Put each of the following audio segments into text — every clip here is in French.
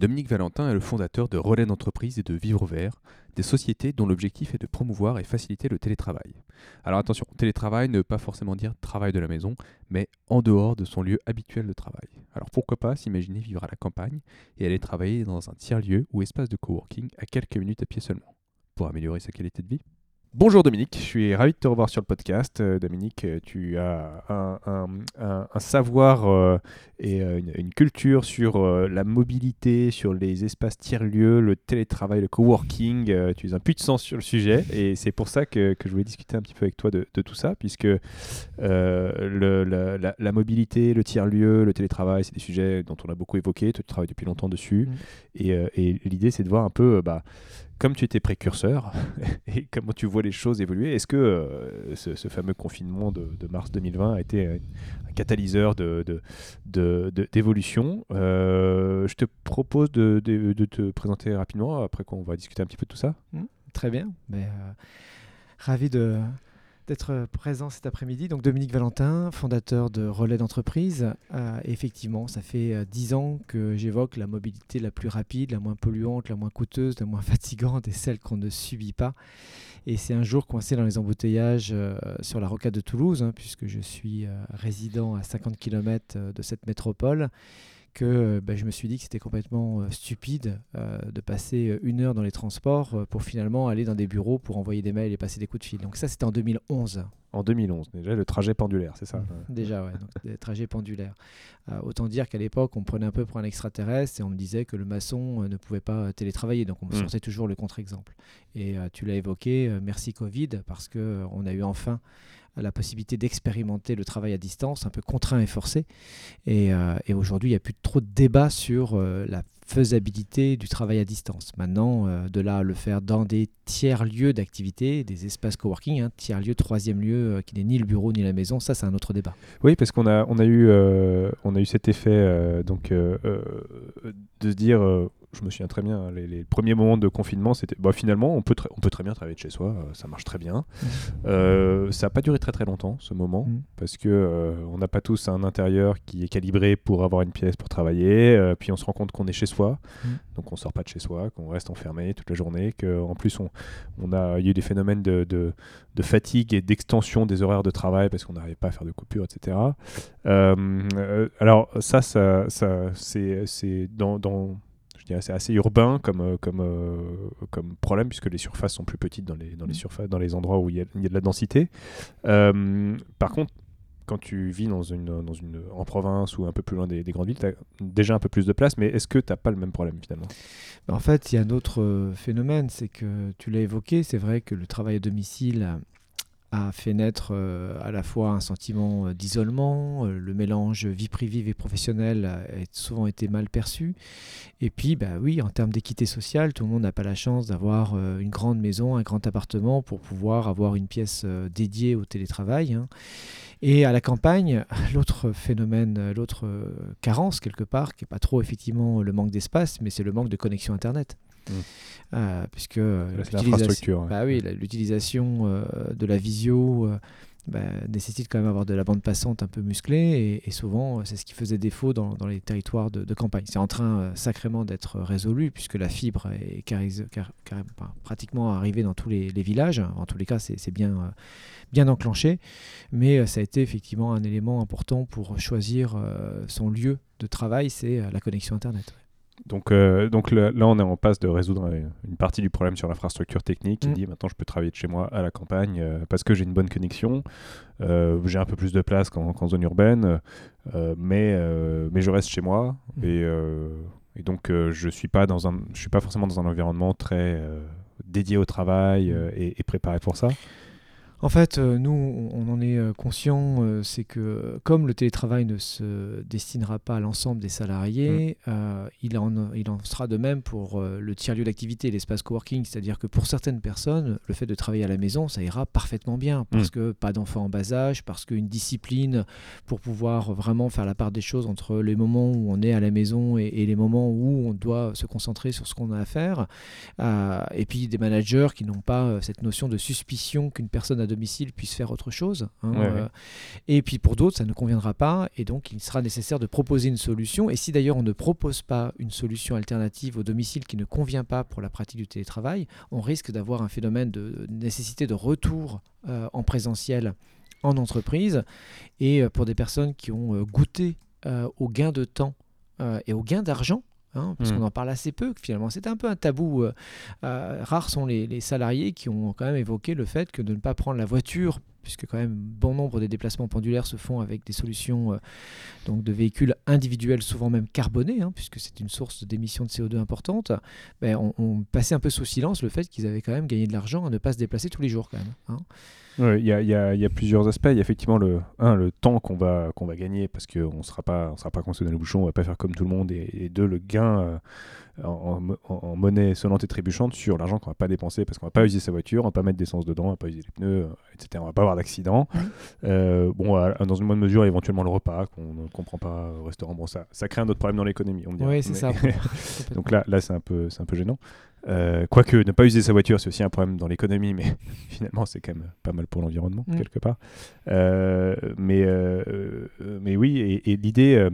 Dominique Valentin est le fondateur de Relais d'entreprise et de Vivre Vert, des sociétés dont l'objectif est de promouvoir et faciliter le télétravail. Alors attention, télétravail ne veut pas forcément dire travail de la maison, mais en dehors de son lieu habituel de travail. Alors pourquoi pas s'imaginer vivre à la campagne et aller travailler dans un tiers-lieu ou espace de coworking à quelques minutes à pied seulement, pour améliorer sa qualité de vie? Bonjour Dominique, je suis ravi de te revoir sur le podcast. Euh, Dominique, euh, tu as un, savoir euh, et une, culture sur la mobilité, sur les espaces tiers-lieux, le télétravail, le coworking. tu es un puissant sur le sujet et c'est pour ça que, je voulais discuter un petit peu avec toi de, tout ça, puisque le, la, mobilité, le tiers-lieu, le télétravail, c'est des sujets dont on a beaucoup évoqué. tu travailles depuis longtemps dessus. Mmh. Et, l'idée, c'est de voir un peu... Bah, comme tu étais précurseur et comment tu vois les choses évoluer, est-ce que euh, ce, fameux confinement de, mars 2020 a été un, catalyseur d'évolution de, euh, Je te propose de, te présenter rapidement, après qu'on va discuter un petit peu de tout ça. Mmh, très bien. Mais, euh, ravi de, d'être présent cet après-midi. Donc Dominique Valentin, fondateur de Relais d'entreprise. Euh, effectivement, ça fait euh, dix ans que j'évoque la mobilité la plus rapide, la moins polluante, la moins coûteuse, la moins fatigante et celle qu'on ne subit pas. Et c'est un jour coincé dans les embouteillages euh, sur la rocade de Toulouse, hein, puisque je suis résident à 50 km de cette métropole que euh, bah, je me suis dit que c'était complètement euh, stupide euh, de passer une heure dans les transports pour finalement aller dans des bureaux pour envoyer des mails et passer des coups de fil. Donc ça, c'était en 2011. En 2011, déjà le trajet pendulaire, c'est ça mmh. Déjà, ouais, donc, des trajets pendulaires. autant dire qu'à l'époque, on prenait un peu pour un extraterrestre et on me disait que le maçon ne pouvait pas télétravailler. Donc on me mmh. sortait toujours le contre-exemple. Et tu l'as évoqué, merci Covid, parce qu'on a eu enfin la possibilité d'expérimenter le travail à distance, un peu contraint et forcé. Et, euh, aujourd'hui, il n'y a plus trop de débat sur euh, la faisabilité du travail à distance. Maintenant, euh, de là à le faire dans des tiers-lieux d'activité, des espaces coworking, hein, tiers-lieu, troisième lieu qui n'est ni le bureau ni la maison, ça c'est un autre débat. Oui, parce qu'on a, on a, eu, on a eu cet effet donc, de se dire je me souviens très bien, les, premiers moments de confinement, c'était bah, finalement, on peut, on peut très bien travailler de chez soi, euh, ça marche très bien. Euh, ça n'a pas duré très très longtemps ce moment, mmh. parce que euh, on n'a pas tous un intérieur qui est calibré pour avoir une pièce pour travailler, puis on se rend compte qu'on est chez soi, mmh. donc on sort pas de chez soi, qu'on reste enfermé toute la journée, qu'en plus on, on a eu des phénomènes de, de, de fatigue et d'extension des horaires de travail parce qu'on n'arrivait pas à faire de coupures, etc. alors ça, ça, ça c'est dans, dans c'est assez urbain comme, euh, comme, euh, comme problème, puisque les surfaces sont plus petites dans les, dans les, mm. surfaces, dans les endroits où il y a, il y a de la densité. Euh, par contre, quand tu vis dans une, en province ou un peu plus loin des, des grandes villes, tu as déjà un peu plus de place, mais est-ce que tu n'as pas le même problème finalement? Bah, En fait, il y a un autre phénomène, c'est que tu l'as évoqué, c'est vrai que le travail à domicile a fait naître euh, à la fois un sentiment euh, d'isolement, euh, le mélange vie privée, vie professionnelle a souvent été mal perçu. Et puis, bah oui, en termes d'équité sociale, tout le monde n'a pas la chance d'avoir une grande maison, un grand appartement pour pouvoir avoir une pièce dédiée au télétravail. Hein. Et à la campagne, l'autre phénomène, l'autre carence quelque part, qui n'est pas trop effectivement le manque d'espace, mais c'est le manque de connexion Internet. Mmh. Euh, puisque l'infrastructure. Bah oui, l'utilisation euh, de la visio euh, bah, nécessite quand même avoir de la bande passante un peu musclée et, souvent c'est ce qui faisait défaut dans, dans les territoires de, campagne. C'est en train sacrément d'être résolu puisque la fibre est pratiquement arrivée dans tous les, villages. En tous les cas, c'est bien, bien enclenché, mais ça a été effectivement un élément important pour choisir son lieu de travail, c'est la connexion Internet. Donc, euh, donc là, on est en passe de résoudre une partie du problème sur l'infrastructure technique qui mm. dit maintenant je peux travailler de chez moi à la campagne euh, parce que j'ai une bonne connexion, euh, j'ai un peu plus de place qu'en zone urbaine, mais, mais je reste chez moi mm. et, et, donc je suis pas dans un, je suis pas forcément dans un environnement très dédié au travail mm. et, préparé pour ça. En fait, euh, nous, on en est euh, conscient, euh, c'est que comme le télétravail ne se destinera pas à l'ensemble des salariés, il, en, il en sera de même pour le tiers-lieu d'activité, l'espace coworking. C'est-à-dire que pour certaines personnes, le fait de travailler à la maison, ça ira parfaitement bien, parce Mm. que pas d'enfants en bas âge, parce qu'une discipline pour pouvoir vraiment faire la part des choses entre les moments où on est à la maison et, et les moments où on doit se concentrer sur ce qu'on a à faire. Euh, et puis des managers qui n'ont pas cette notion de suspicion qu'une personne à domicile puisse faire autre chose. hein, Ouais, ouais. euh, et puis pour d'autres, ça ne conviendra pas. Et donc, il sera nécessaire de proposer une solution. Et si d'ailleurs on ne propose pas une solution alternative au domicile qui ne convient pas pour la pratique du télétravail, on risque d'avoir un phénomène de nécessité de retour euh, en présentiel en entreprise. Et euh, pour des personnes qui ont goûté euh, au gain de temps et au gain d'argent, hein, parce Mm. qu'on en parle assez peu finalement. C'est un peu un tabou. euh, euh, rares sont les, les salariés qui ont quand même évoqué le fait que de ne pas prendre la voiture, puisque quand même bon nombre des déplacements pendulaires se font avec des solutions euh, donc de véhicules individuels, souvent même carbonés, hein, puisque c'est une source d'émissions de CO2 importante, ben, on, passait un peu sous silence le fait qu'ils avaient quand même gagné de l'argent à ne pas se déplacer tous les jours quand même. hein. Ouais, Il y, a, il y il y a plusieurs aspects. Il y a effectivement le, un, le temps qu'on va, qu'on va gagner parce qu'on ne sera pas, on sera pas coincé dans les bouchons, on va pas faire comme tout le monde. Et, et deux, le gain euh, en, en mo- en monnaie sonnante et trébuchante sur l'argent qu'on va pas dépenser parce qu'on va pas utiliser sa voiture, on va pas mettre d'essence dedans, on va pas utiliser les pneus, euh, etc. On va pas avoir d'accident. Euh, bon, à- dans une bonne mesure, éventuellement le repas qu'on ne comprend pas au restaurant. Bon, ça, ça crée un autre problème dans l'économie. on me dira. Oui, c'est Mais- ça. Donc là, là c'est un peu, c'est un peu gênant. Euh, Quoique ne pas user sa voiture, c'est aussi un problème dans l'économie, mais finalement c'est quand même pas mal pour l'environnement Mm. quelque part. Euh, mais, euh, mais oui, et, et l'idée,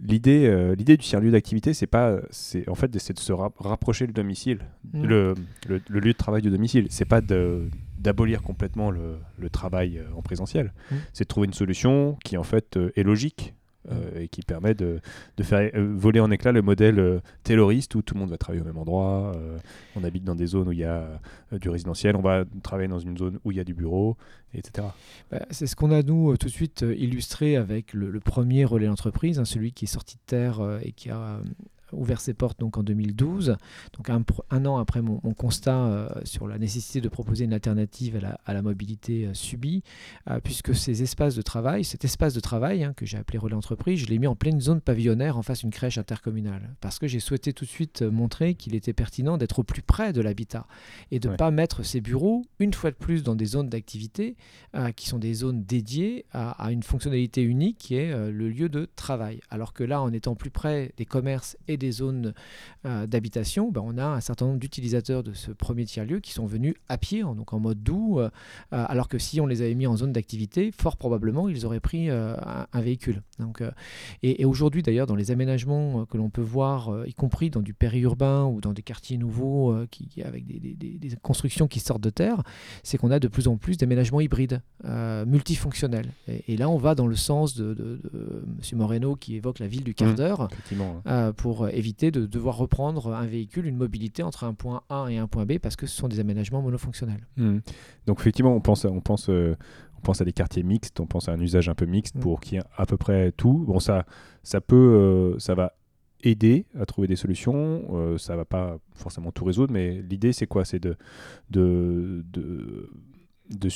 l'idée, l'idée du tiers lieu d'activité, c'est pas, c'est en fait, c'est de se ra- rapprocher le domicile, Mm. le, le- le lieu de travail du domicile. C'est pas d'abolir complètement le, le travail en présentiel. Mm. C'est de trouver une solution qui en fait est logique. Euh, et qui permet de, faire euh, voler en éclat le modèle euh, tayloriste où tout le monde va travailler au même endroit. on habite dans des zones où il y a du résidentiel, on va travailler dans une zone où il y a du bureau, etc. Bah, c'est ce qu'on a, nous, tout de suite illustré avec le, premier relais d'entreprise, hein, celui qui est sorti de terre et qui a ouvert ses portes donc, en 2012. Donc un, an après mon, mon constat euh, sur la nécessité de proposer une alternative à la, à la mobilité euh, subie, euh, puisque ces espaces de travail, cet espace de travail hein, que j'ai appelé relais entreprise, je l'ai mis en pleine zone pavillonnaire en face d'une crèche intercommunale. Parce que j'ai souhaité tout de suite montrer qu'il était pertinent d'être au plus près de l'habitat et de ne Ouais. pas mettre ses bureaux, une fois de plus, dans des zones d'activité qui sont des zones dédiées à, à une fonctionnalité unique qui est le lieu de travail. Alors que là, en étant plus près des commerces et des zones euh, d'habitation, ben, on a un certain nombre d'utilisateurs de ce premier tiers-lieu qui sont venus à pied, en- donc en mode doux, euh, euh, alors que si on les avait mis en zone d'activité, fort probablement, ils auraient pris euh, un, véhicule. Donc, et, et aujourd'hui, d'ailleurs, dans les aménagements que l'on peut voir, y compris dans du périurbain ou dans des quartiers nouveaux qui, avec des, des- des- des constructions qui sortent de terre, c'est qu'on a de plus en plus d'aménagements hybrides, multifonctionnels. Et, et là, on va dans le sens de, de, de M. Moreno qui évoque la ville du quart Mhm. d'heure. Hein. pour éviter de devoir reprendre un véhicule, une mobilité entre un point A et un point B parce que ce sont des aménagements monofonctionnels. Mm. Donc effectivement, on pense, à, on, pense, euh, on pense à des quartiers mixtes, on pense à un usage un peu mixte Mm. pour qu'il y ait à peu près tout. Bon, ça, ça peut, euh, ça va aider à trouver des solutions. euh, ça va pas forcément tout résoudre, mais l'idée c'est quoi? C'est de, de, de,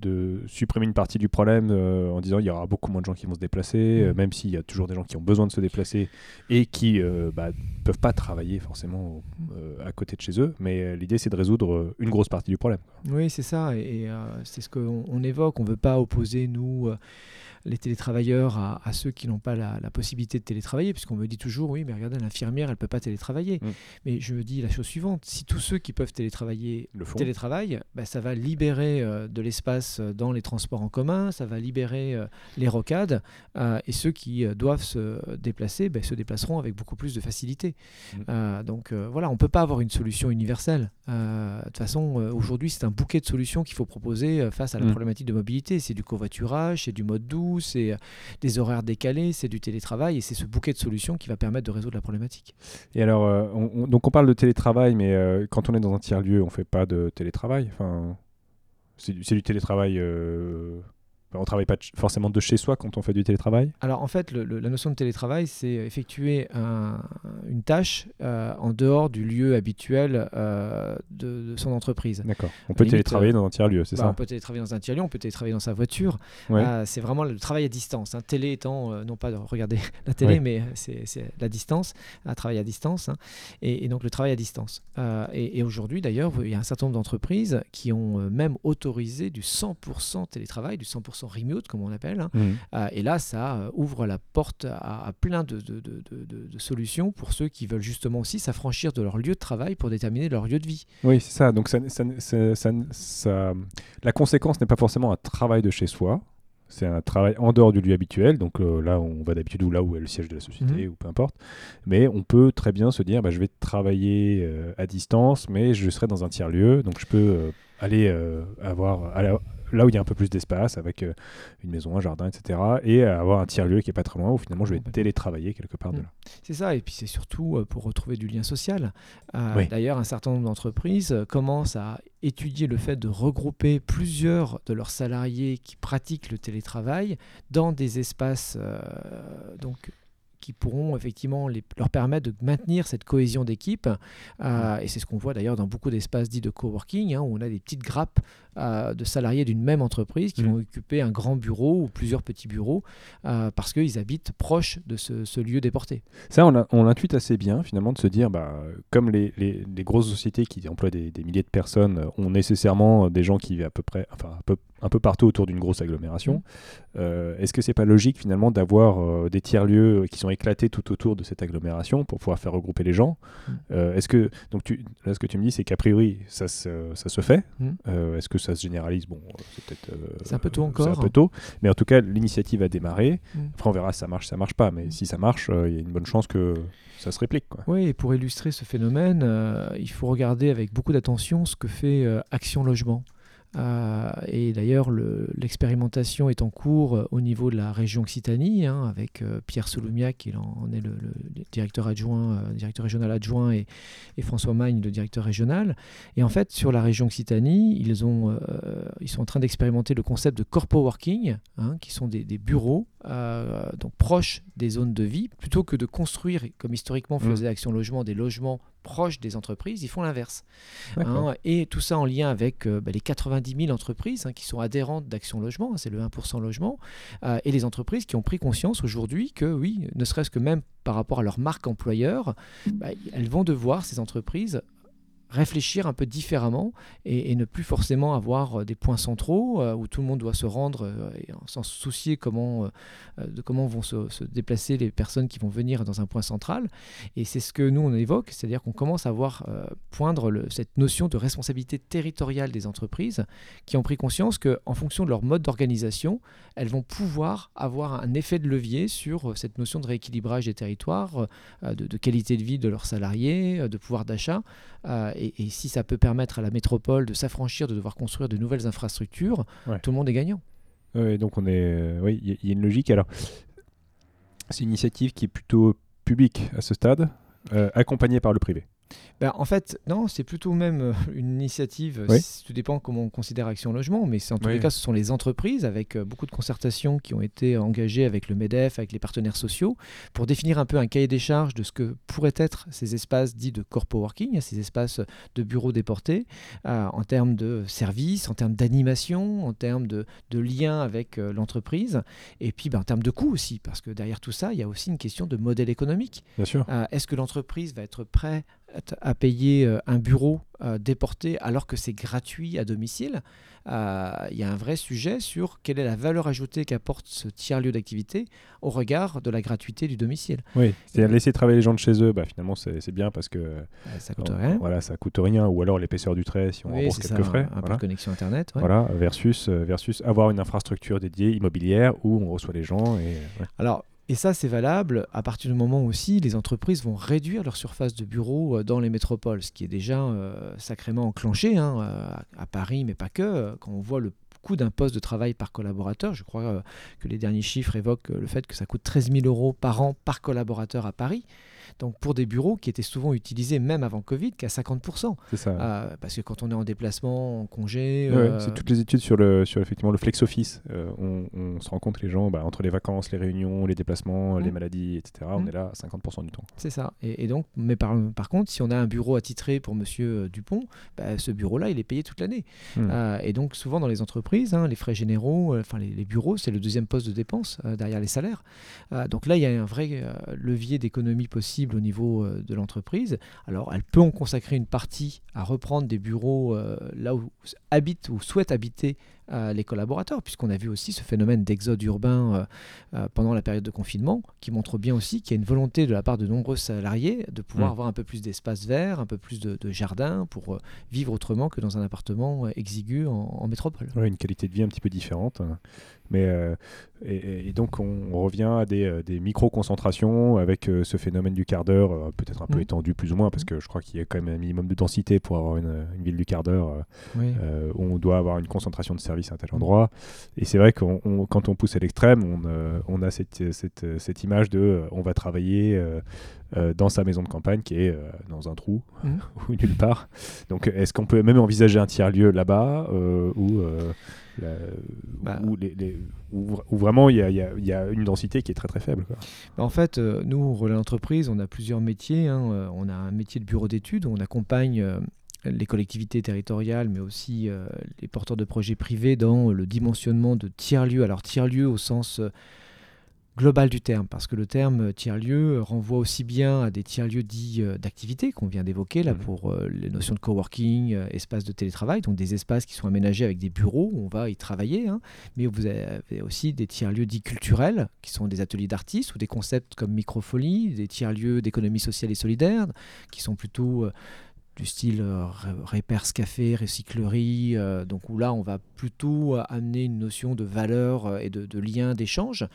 de supprimer une partie du problème euh, en disant il y aura beaucoup moins de gens qui vont se déplacer, euh, Mm. même s'il y a toujours des gens qui ont besoin de se déplacer et qui euh, bah, peuvent pas travailler forcément à côté de chez eux. Mais l'idée c'est de résoudre une grosse partie du problème. Oui, c'est ça. Et, et, c'est ce qu'on on évoque. On ne veut pas opposer, nous, les télétravailleurs à, à ceux qui n'ont pas la, la possibilité de télétravailler, puisqu'on me dit toujours, oui, mais regardez, l'infirmière, elle ne peut pas télétravailler. Mm. Mais je me dis la chose suivante, si tous ceux qui peuvent télétravailler Le télétravaillent, bah, ça va libérer de l'espace euh, dans les transports en commun, ça va libérer euh, les rocades, euh, et ceux qui doivent se déplacer bah, se déplaceront avec beaucoup plus de facilité. Mm. Donc voilà, on ne peut pas avoir une solution universelle. De toute façon, aujourd'hui, c'est un bouquet de solutions qu'il faut proposer face à la Mm. problématique de mobilité. C'est du covoiturage, c'est du mode doux, c'est des horaires décalés, c'est du télétravail, et c'est ce bouquet de solutions qui va permettre de résoudre la problématique. Et alors, on- on- donc on parle de télétravail, mais quand on est dans un tiers-lieu, on fait pas de télétravail? Enfin, c'est du, télétravail euh, on ne travaille pas forcément de chez soi quand on fait du télétravail Alors en fait, la notion de télétravail, c'est effectuer une tâche euh, en dehors du lieu habituel euh, de, son entreprise. D'accord. On peut télétravailler dans un tiers-lieu, c'est bah, ça? On peut télétravailler dans un tiers-lieu, on peut télétravailler dans sa voiture. c'est vraiment le travail à distance. Hein. Télé étant, non pas de regarder la télé, mais c'est la distance, à travailler à distance. Hein. Et, donc le travail à distance. et, et aujourd'hui, d'ailleurs, il y a un certain nombre d'entreprises qui ont même autorisé du 100% télétravail, du 100% remote, comme on appelle. Hein. Mmh. Euh, et là, ça euh, ouvre la porte à, plein de, de, solutions pour ceux qui veulent justement aussi s'affranchir de leur lieu de travail pour déterminer leur lieu de vie. Oui, c'est ça. Donc, ça, ça, la conséquence n'est pas forcément un travail de chez soi. C'est un travail en dehors du lieu habituel, donc euh, là on va d'habitude ou là où est le siège de la société mmh. ou peu importe. Mais on peut très bien se dire, bah, je vais travailler à distance, mais je serai dans un tiers lieu, donc je peux aller avoir là où il y a un peu plus d'espace, avec euh, une maison, un jardin, etc. Et avoir un tiers-lieu qui est pas très loin, où finalement je vais télétravailler quelque part de mm. là. C'est ça, et puis c'est surtout euh, pour retrouver du lien social. Euh, d'ailleurs, un certain nombre d'entreprises commencent à étudier le fait de regrouper plusieurs de leurs salariés qui pratiquent le télétravail dans des espaces donc qui pourront effectivement leur permettre de maintenir cette cohésion d'équipe. Euh, et c'est ce qu'on voit d'ailleurs dans beaucoup d'espaces dits de coworking, hein, où on a des petites grappes euh, de salariés d'une même entreprise qui mmh. vont occuper un grand bureau ou plusieurs petits bureaux euh, parce qu'ils habitent proche de ce, lieu déporté. Ça, on l'intuite assez bien finalement de se dire, bah, comme les, grosses sociétés qui emploient des, milliers de personnes ont nécessairement des gens qui vivent à peu près, enfin un peu, un peu partout autour d'une grosse agglomération, mmh. est-ce que c'est pas logique finalement d'avoir des tiers-lieux qui sont éclatés tout autour de cette agglomération pour pouvoir faire regrouper les gens mmh. Est-ce que, donc tu, là ce que tu me dis, c'est qu'a priori ça, se, ça se fait. Est-ce que ça se généralise, bon, c'est peut-être. Euh, c'est un peu tôt encore. un peu tôt. Mais en tout cas, l'initiative a démarré. Mm. Après, on verra si ça marche, ça marche pas. Mais si ça marche, euh, il y a une bonne chance que ça se réplique. Quoi. Oui, et pour illustrer ce phénomène, euh, il faut regarder avec beaucoup d'attention ce que fait Action Logement. Euh, et d'ailleurs, l'expérimentation est en cours euh, au niveau de la région Occitanie, hein, avec euh, Pierre Solomiac, qui en est le, directeur adjoint, directeur régional adjoint, et, François Magne, le directeur régional. Et en fait, sur la région Occitanie, ils, ont, ils sont en train d'expérimenter le concept de corpo working, hein, qui sont des, bureaux donc proches des zones de vie, plutôt que de construire, comme historiquement mmh. faisait Action Logement, des logements proches des entreprises, ils font l'inverse. Hein, et tout ça en lien avec euh, bah, les 90 000 entreprises hein, qui sont adhérentes d'Action Logement, hein, c'est le 1% logement, euh, et les entreprises qui ont pris conscience aujourd'hui que oui, ne serait-ce que même par rapport à leur marque employeur, bah, elles vont devoir, ces entreprises, réfléchir un peu différemment et, ne plus forcément avoir euh, des points centraux euh, où tout le monde doit se rendre euh, sans se soucier comment, de comment vont se, déplacer les personnes qui vont venir dans un point central. Et c'est ce que nous on évoque, c'est-à-dire qu'on commence à voir poindre cette notion de responsabilité territoriale des entreprises qui ont pris conscience qu'en fonction de leur mode d'organisation, elles vont pouvoir avoir un effet de levier sur cette notion de rééquilibrage des territoires, de qualité de vie de leurs salariés, de pouvoir d'achat et, si ça peut permettre à la métropole de s'affranchir de devoir construire de nouvelles infrastructures, tout le monde est gagnant. Oui, donc on est, euh, oui, il y, a une logique. Alors, c'est une initiative qui est plutôt publique à ce stade, euh, accompagnée par le privé. Ben, en fait, non, c'est plutôt même euh, une initiative, tout dépend comment on considère Action Logement, mais en tous les cas, ce sont les entreprises avec euh, beaucoup de concertations qui ont été engagées avec le MEDEF, avec les partenaires sociaux, pour définir un peu un cahier des charges de ce que pourraient être ces espaces dits de corpo working, ces espaces de bureaux déportés, euh, en termes de services, en termes d'animation, en termes de, de lien avec l'entreprise, et puis ben, en termes de coûts aussi, parce que derrière tout ça, il y a aussi une question de modèle économique. Bien sûr. Est-ce que l'entreprise va être prête à payer euh, un bureau euh, déporté alors que c'est gratuit à domicile, euh, il y a un vrai sujet sur quelle est la valeur ajoutée qu'apporte ce tiers-lieu d'activité au regard de la gratuité du domicile. Oui, c'est-à-dire laisser travailler les gens de chez eux, bah, finalement c'est bien parce que ça coûte rien. Voilà, ça coûte rien, ou alors l'épaisseur du trait si on rembourse quelques frais. Un, peu de connexion Internet. Voilà, versus, versus avoir une infrastructure dédiée immobilière où on reçoit les gens. Et, Alors, et ça, c'est valable à partir du moment aussi les entreprises vont réduire leur surface de bureau euh, dans les métropoles, ce qui est déjà euh, sacrément enclenché hein, euh, à Paris, mais pas que. Quand on voit le coût d'un poste de travail par collaborateur, je crois que les derniers chiffres évoquent le fait que ça coûte 13 000 euros par an par collaborateur à Paris. Donc pour des bureaux qui étaient souvent utilisés même avant Covid, qu'à 50%. C'est ça. Euh, parce que quand on est en déplacement, en congé. Ouais, euh, c'est toutes les études sur, le, sur effectivement le flex office. Euh, on, on se rend compte que les gens, bah, entre les vacances, les réunions, les déplacements, les Mm. maladies, etc., on Mm. est là à 50% du temps. C'est ça. Et, et donc, mais par, par contre, si on a un bureau attitré pour Monsieur euh, Dupont, bah, ce bureau-là, il est payé toute l'année. Mm. Euh, et donc, souvent dans les entreprises, hein, les frais généraux, euh, enfin les, bureaux, c'est le deuxième poste de dépense euh, derrière les salaires. Euh, donc là, il y a un vrai levier d'économie possible au niveau de l'entreprise. Alors, elle peut en consacrer une partie à reprendre des bureaux là où habitent ou souhaitent habiter les collaborateurs, puisqu'on a vu aussi ce phénomène d'exode urbain euh, euh, pendant la période de confinement, qui montre bien aussi qu'il y a une volonté de la part de nombreux salariés de pouvoir Mm. avoir un peu plus d'espace vert, un peu plus de, de jardin pour euh, vivre autrement que dans un appartement exigu en, en métropole. Ouais, une qualité de vie un petit peu différente. Mais, euh, et, et donc, on, on revient à des, euh, des micro-concentrations avec euh, ce phénomène du quart d'heure, euh, peut-être un peu Mm. étendu plus ou moins, parce que je crois qu'il y a quand même un minimum de densité pour avoir une, une ville du quart d'heure. Oui. où on doit avoir une concentration de services à un tel endroit. Et c'est vrai que quand on pousse à l'extrême, on, on a cette, cette, cette image de on va travailler euh, dans sa maison de campagne qui est euh, dans un trou Mhm. ou nulle part. Donc est-ce qu'on peut même envisager un tiers-lieu là-bas euh, la- Bah. où, les- les- où vra- où vraiment il y a, y y une densité qui est très très faible quoi. En fait, euh, nous, Relais Entreprise, on a plusieurs métiers. hein. Euh, On a un métier de bureau d'études où on accompagne euh, les collectivités territoriales, mais aussi euh, les porteurs de projets privés dans le dimensionnement de tiers-lieux. Alors, tiers-lieux au sens global du terme, parce que le terme tiers-lieu renvoie aussi bien à des tiers-lieux dits euh, d'activité qu'on vient d'évoquer, là, Mhm. pour euh, les notions de coworking, euh, espaces de télétravail, donc des espaces qui sont aménagés avec des bureaux où on va y travailler, hein. mais vous avez aussi des tiers-lieux dits culturels, qui sont des ateliers d'artistes ou des concepts comme Microfolie, des tiers-lieux d'économie sociale et solidaire, qui sont plutôt du style euh, repairs café, recyclerie, euh, donc où là on va plutôt euh, amener une notion de valeur euh, et de, lien, d'échange.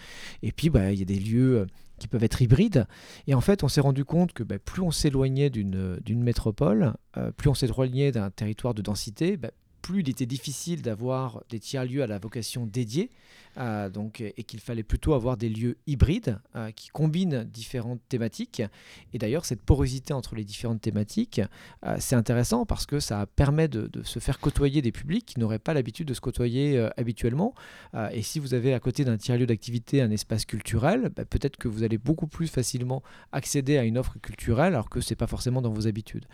Et puis bah, il y a des lieux qui peuvent être hybrides. Et en fait, on s'est rendu compte que bah, plus on s'éloignait d'une métropole, plus on s'éloignait d'un territoire de densité, bah, plus il était difficile d'avoir des tiers-lieux à la vocation dédiée, euh, donc, et qu'il fallait plutôt avoir des lieux hybrides euh, qui combinent différentes thématiques. Et d'ailleurs, cette porosité entre les différentes thématiques, euh, c'est intéressant parce que ça permet de, de se faire côtoyer des publics qui n'auraient pas l'habitude de se côtoyer habituellement. Et si vous avez à côté d'un tiers-lieu d'activité un espace culturel, bah, peut-être que vous allez beaucoup plus facilement accéder à une offre culturelle alors que ce n'est pas forcément dans vos habitudes.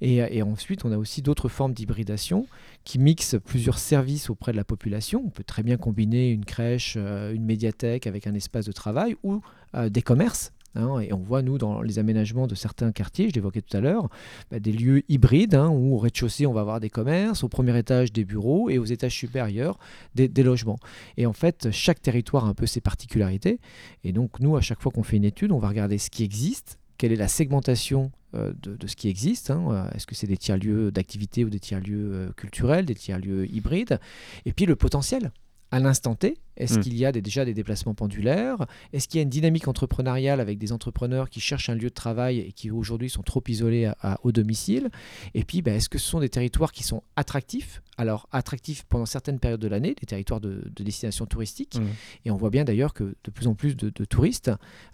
Et, et ensuite, on a aussi d'autres formes d'hybridation qui mixent plusieurs services auprès de la population. On peut très bien combiner une crèche, euh, une médiathèque avec un espace de travail ou euh, des commerces. hein. et on voit, nous, dans les aménagements de certains quartiers, je l'évoquais tout à l'heure, bah, des lieux hybrides hein, où au rez-de-chaussée, on va avoir des commerces, au premier étage, des bureaux et aux étages supérieurs, des, logements. Et en fait, chaque territoire a un peu ses particularités. Et donc, nous, à chaque fois qu'on fait une étude, on va regarder ce qui existe, quelle est la segmentation euh, de, ce qui existe. hein. Est-ce que c'est des tiers-lieux d'activité ou des tiers-lieux culturels, des tiers-lieux hybrides Et puis le potentiel. À l'instant T, est-ce Mm. qu'il y a des- déjà des déplacements pendulaires? Est-ce qu'il y a une dynamique entrepreneuriale avec des entrepreneurs qui cherchent un lieu de travail et qui aujourd'hui sont trop isolés à- à- au domicile? Et puis, ben, est-ce que ce sont des territoires qui sont attractifs? Alors, attractifs pendant certaines périodes de l'année, des territoires de, de destination touristique. Mhm. Et on voit bien d'ailleurs que de plus en plus de, de touristes,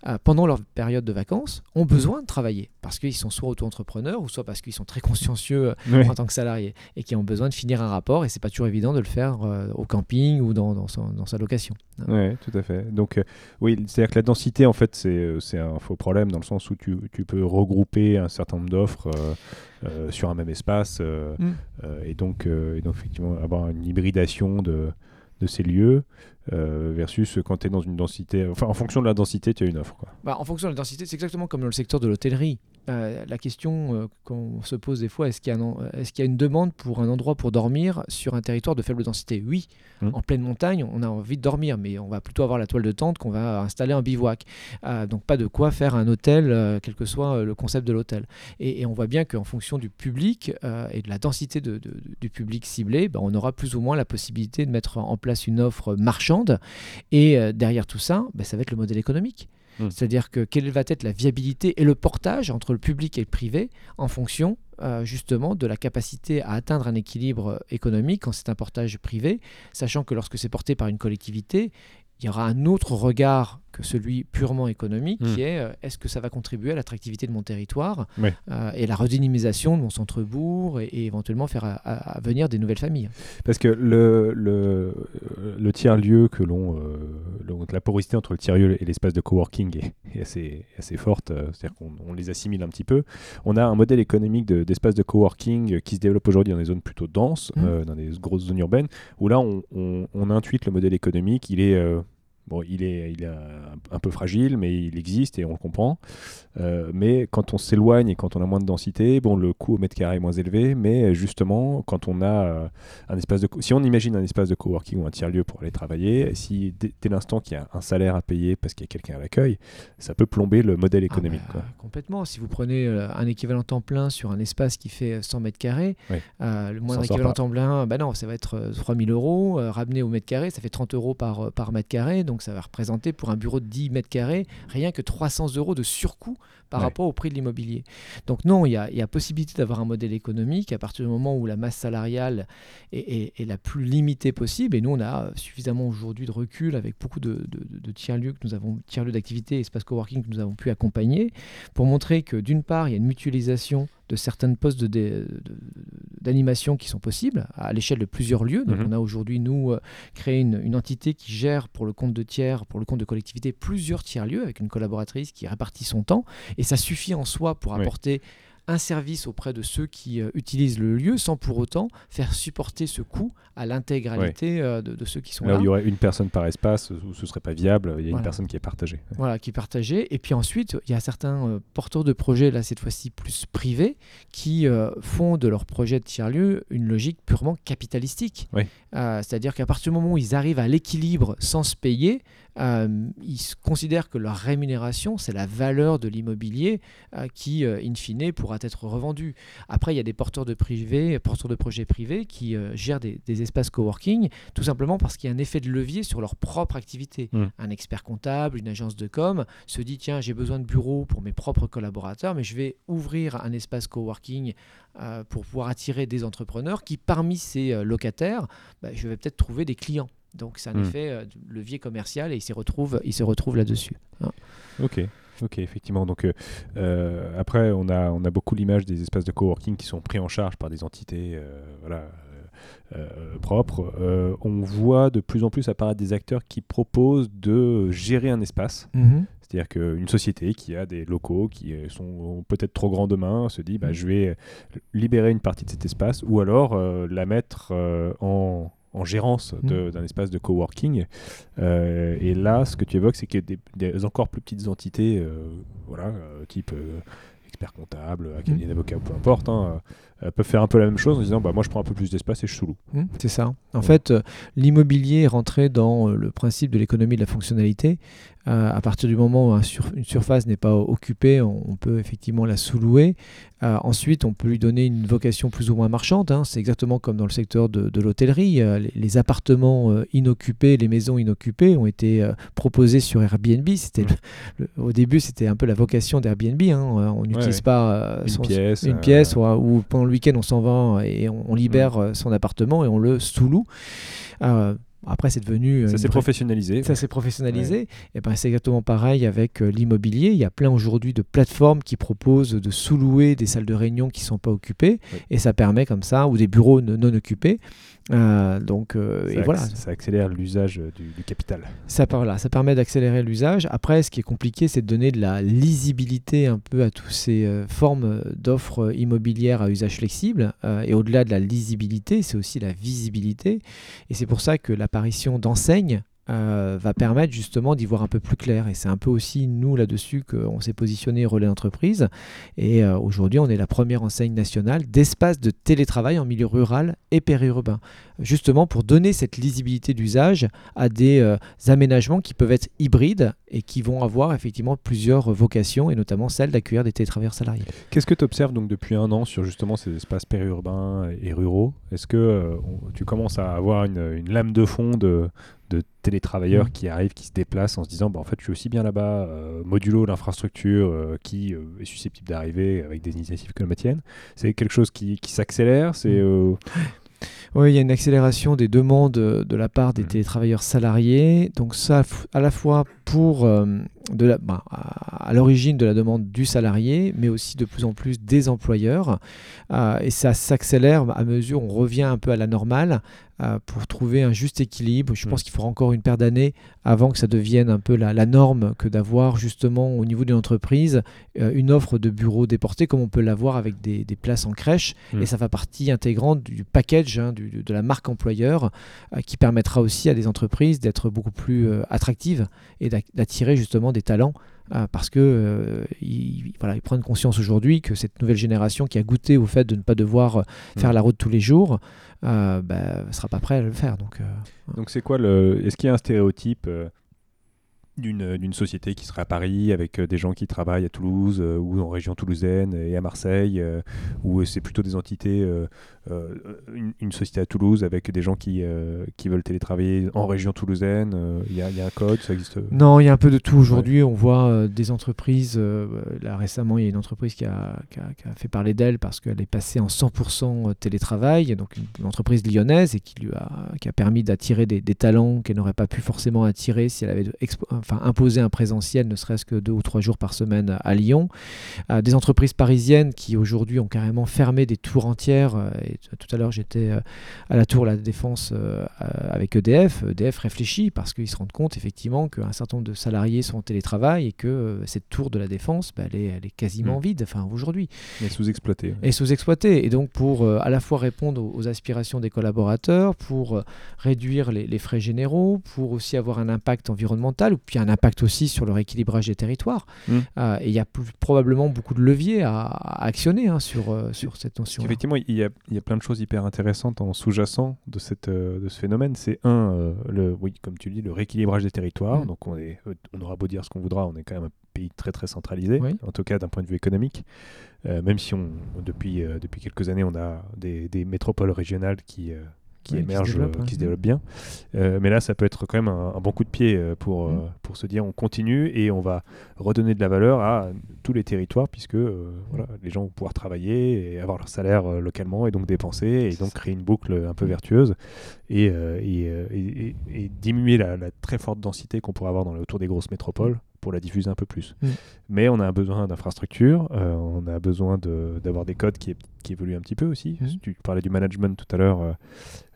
euh, pendant leur période de vacances, ont besoin de travailler parce qu'ils sont soit auto-entrepreneurs ou soit parce qu'ils sont très consciencieux euh, en tant que salariés et qui ont besoin de finir un rapport. Et c'est pas toujours évident de le faire euh, au camping ou dans, dans, son- dans sa location. Ouais, tout à fait. Donc, euh, oui, c'est-à-dire que la densité, en fait, c'est euh, c'est un faux problème dans le sens où tu, tu peux regrouper un certain nombre d'offres euh, euh, sur un même espace euh, Mm. euh, et, donc, euh, et donc, effectivement, avoir une hybridation de, de ces lieux euh, versus quand tu es dans une densité. Enfin, en fonction de la densité, tu as une offre. Quoi. Bah, en fonction de la densité, c'est exactement comme dans le secteur de l'hôtellerie. Euh, la question euh, qu'on se pose des fois, est-ce qu'il y, a un en- est-ce qu'il y a une demande pour un endroit pour dormir sur un territoire de faible densité? Oui. Mhm. En pleine montagne, on a envie de dormir, mais on va plutôt avoir la toile de tente qu'on va installer en bivouac. Euh, donc pas de quoi faire un hôtel, euh, quel que soit euh, le concept de l'hôtel. Et, et on voit bien qu'en fonction du public euh, et de la densité de- de- du public ciblé, bah, on aura plus ou moins la possibilité de mettre en place une offre marchande. Et euh, derrière tout ça, bah, ça va être le modèle économique. Mm. C'est-à-dire que quelle va être la viabilité et le portage entre le public et le privé en fonction euh, justement de la capacité à atteindre un équilibre euh, économique quand c'est un portage privé, sachant que lorsque c'est porté par une collectivité, il y aura un autre regard que celui purement économique, Mm. qui est euh, est-ce que ça va contribuer à l'attractivité de mon territoire euh, et la redynamisation de mon centre-bourg et, et éventuellement faire à, à- à venir des nouvelles familles. Parce que le, le, le tiers-lieu que l'on. euh, le- la porosité entre le tiers-lieu et l'espace de coworking est, est assez, assez forte, euh, c'est-à-dire qu'on on les assimile un petit peu. On a un modèle économique de- d'espace de, coworking euh, qui se développe aujourd'hui dans des zones plutôt denses, euh, dans des grosses zones urbaines, où là on, on, on intuite le modèle économique, il est. Bon, il est, il est un, un peu fragile, mais il existe et on le comprend. Euh, mais quand on s'éloigne et quand on a moins de densité, bon, le coût au mètre carré est moins élevé. Mais justement, quand on a euh, un espace de, si on imagine un espace de coworking ou un tiers lieu pour aller travailler, si dès, dès l'instant qu'il y a un salaire à payer parce qu'il y a quelqu'un à l'accueil, ça peut plomber le modèle économique. Ah quoi. bah, complètement. Si vous prenez euh, un équivalent temps plein sur un espace qui fait 100 mètres carrés, Ouais. euh, le moindre équivalent temps plein, bah non, ça va être euh, 3000 euros. euh, ramené au mètre carré, ça fait 30 euros par, par mètre carré. Donc ça va représenter pour un bureau de 10 mètres carrés rien que 300 euros de surcoût par Ouais. rapport au prix de l'immobilier. Donc non, il y a, il y a possibilité d'avoir un modèle économique à partir du moment où la masse salariale est, est- est la plus limitée possible. Et nous, on a suffisamment aujourd'hui de recul avec beaucoup de, de- de- de tiers-lieux que nous avons, tiers-lieux d'activité, espace coworking que nous avons pu accompagner pour montrer que d'une part, il y a une mutualisation de certains postes de dé- de- d'animation qui sont possibles à l'échelle de plusieurs lieux. Donc Mhm. on a aujourd'hui, nous, euh, créé une, une entité qui gère pour le compte de tiers, pour le compte de collectivité, plusieurs tiers-lieux avec une collaboratrice qui répartit son temps. Et ça suffit en soi pour Oui. Un service auprès de ceux qui euh, utilisent le lieu sans pour autant faire supporter ce coût à l'intégralité euh, de, de ceux qui sont Là il y aurait une personne par espace, où ce serait pas viable, il y a une personne qui est partagée. Voilà, qui est partagé. Et puis ensuite, il y a certains euh, porteurs de projets, là cette fois-ci plus privés, qui font de leur projet de tiers-lieu une logique purement capitalistique. C'est-à-dire qu'à partir du moment où ils arrivent à l'équilibre sans se payer, euh, ils considèrent que leur rémunération, c'est la valeur de l'immobilier euh, qui, euh, in fine, pourra être revendue. Après, il y a des porteurs de, privés, porteurs de projets privés qui gèrent des, des espaces coworking, tout simplement parce qu'il y a un effet de levier sur leur propre activité. Mm. Un expert comptable, une agence de com se dit tiens, j'ai besoin de bureaux pour mes propres collaborateurs, mais je vais ouvrir un espace coworking pour pouvoir attirer des entrepreneurs qui, parmi ces locataires, bah, je vais peut-être trouver des clients. Donc c'est un Mm. effet euh, levier commercial et il se retrouve, il se retrouve là-dessus. hein. Ok, ok, effectivement. Donc euh, euh, après, on a, on a beaucoup l'image des espaces de coworking qui sont pris en charge par des entités, euh, voilà. euh, propres. On voit de plus en plus apparaître des acteurs qui proposent de gérer un espace. C'est-à-dire qu'une société qui a des locaux qui sont peut-être trop grands demain se dit bah, Mhm. je vais libérer une partie de cet espace ou alors euh, la mettre euh, en, en gérance de- d'un espace de coworking. Euh, et là, ce que tu évoques, c'est que des, des encore plus petites entités, euh, voilà, euh, type expert comptable, cabinet d'avocat, peu importe, hein, peuvent faire un peu la même chose en disant bah, moi je prends un peu plus d'espace et je sous-loue. Hmm, c'est ça. En Ouais. fait, l'immobilier est rentré dans le principe de l'économie de la fonctionnalité. Euh, à partir du moment où un sur- une surface n'est pas occupée, on, on peut effectivement la sous-louer. Euh, ensuite, on peut lui donner une vocation plus ou moins marchande. hein. C'est exactement comme dans le secteur de, de l'hôtellerie. Euh, les, les appartements inoccupés, les maisons inoccupées ont été proposés sur Airbnb. C'était Ouais. le- le- au début, c'était un peu la vocation d'Airbnb. hein. On n'utilise ouais. pas Une son- pièce. une pièce ou, pendant le week-end on s'en va et on, on libère son appartement et on le sous-loue. Après c'est devenu euh, Ça s'est professionnalisé. ça s'est professionnalisé. Et ben c'est exactement pareil avec euh, l'immobilier. Il y a plein aujourd'hui de plateformes qui proposent de sous-louer des salles de réunion qui ne sont pas occupées et ça permet comme ça ou des bureaux non occupés. Euh, donc euh, ça, et voilà. ça accélère l'usage euh, du, du capital. Ça, par là, ça permet d'accélérer l'usage. Après, ce qui est compliqué, c'est de donner de la lisibilité un peu à toutes ces euh, formes d'offres immobilières à usage flexible. Et au-delà de la lisibilité, c'est aussi la visibilité. Et c'est pour ça que l'apparition d'enseignes euh, va permettre justement d'y voir un peu plus clair. Et c'est un peu aussi nous là-dessus qu'on s'est positionné relais entreprise. Et euh, aujourd'hui, on est la première enseigne nationale d'espace de télétravail en milieu rural et périurbain. Justement pour donner cette lisibilité d'usage à des euh, aménagements qui peuvent être hybrides et qui vont avoir effectivement plusieurs vocations et notamment celle d'accueillir des télétravailleurs salariés. Qu'est-ce que tu observes donc depuis un an sur justement ces espaces périurbains et ruraux? Est-ce que tu commences à avoir une, une lame de fond de, de télétravailleurs Mm. qui arrivent, qui se déplacent en se disant bah, en fait je suis aussi bien là-bas, euh, modulo l'infrastructure euh, qui euh, est susceptible d'arriver avec des initiatives comme la tienne C'est quelque chose qui, qui s'accélère C'est Mm. Oui, il y a une accélération des demandes de la part des Mhm. télétravailleurs salariés. Donc ça, à la fois pour, de la, bah, à l'origine de la demande du salarié, mais aussi de plus en plus des employeurs. et ça s'accélère à mesure on revient un peu à la normale pour trouver un juste équilibre. Je pense mm. qu'il faudra encore une paire d'années avant que ça devienne un peu la, norme que d'avoir justement au niveau d'une entreprise euh, une offre de bureaux déportés comme on peut l'avoir avec des, places en crèche. Mm. Et ça fait partie intégrante du package, hein, de la marque employeur, euh, qui permettra aussi à des entreprises d'être beaucoup plus euh, attractives et d'attirer justement des talents. parce que voilà, ils prennent conscience aujourd'hui que cette nouvelle génération qui a goûté au fait de ne pas devoir faire mm. la route tous les jours, euh, bah, sera pas prêt à le faire. Donc, euh, donc c'est quoi le. Est-ce qu'il y a un stéréotype euh, d'une société qui serait à Paris avec des gens qui travaillent à Toulouse ou en région toulousaine et à Marseille, ou c'est plutôt des entités euh, une, société à Toulouse avec des gens qui, euh, qui veulent télétravailler en région toulousaine euh, Il y, a un code, ça existe? Non, il y a un peu de tout. Aujourd'hui, on voit des entreprises. là, récemment, il y a une entreprise qui a, qui a, fait parler d'elle parce qu'elle est passée en 100% télétravail, donc une, entreprise lyonnaise et qui lui a, qui a permis d'attirer des, talents qu'elle n'aurait pas pu forcément attirer si elle avait enfin, imposé un présentiel, ne serait-ce que deux ou trois jours par semaine à Lyon. des entreprises parisiennes qui aujourd'hui ont carrément fermé des tours entières et tout à l'heure, j'étais euh, à la tour La Défense euh, avec EDF. EDF réfléchit parce qu'ils se rendent compte effectivement qu'un certain nombre de salariés sont en télétravail et que euh, cette tour de La Défense, bah, elle, est, elle, est, quasiment mm. vide enfin, aujourd'hui. Et sous-exploitée. Et sous-exploitée. Et donc, pour à la fois répondre aux, aspirations des collaborateurs, pour réduire les, frais généraux, pour aussi avoir un impact environnemental, ou puis un impact aussi sur le rééquilibrage des territoires. Mm. et il y a probablement beaucoup de leviers à, actionner hein, sur, sur cette notion. Effectivement, il y, a, il y a plein de choses hyper intéressantes en sous-jacent de, cette, euh, de ce phénomène. C'est un, euh, le, oui, comme tu le dis, le rééquilibrage des territoires. Mm. Donc on, est, euh, on aura beau dire ce qu'on voudra, on est quand même un pays très très centralisé, en tout cas d'un point de vue économique. même si on, depuis, depuis quelques années, on a des, des métropoles régionales qui qui émerge, qui se développe, bien. mais là, ça peut être quand même un, bon coup de pied pour, mm. pour se dire on continue et on va redonner de la valeur à tous les territoires puisque voilà, les gens vont pouvoir travailler et avoir leur salaire localement et donc dépenser et donc créer une boucle un peu vertueuse et, et, et, diminuer la, la, très forte densité qu'on pourrait avoir dans, autour des grosses métropoles pour la diffuser un peu plus. Mm. Mais on a besoin d'infrastructures, euh, on a besoin d'avoir des codes qui, qui, évoluent un petit peu aussi. Mm. Tu parlais du management tout à l'heure. Euh,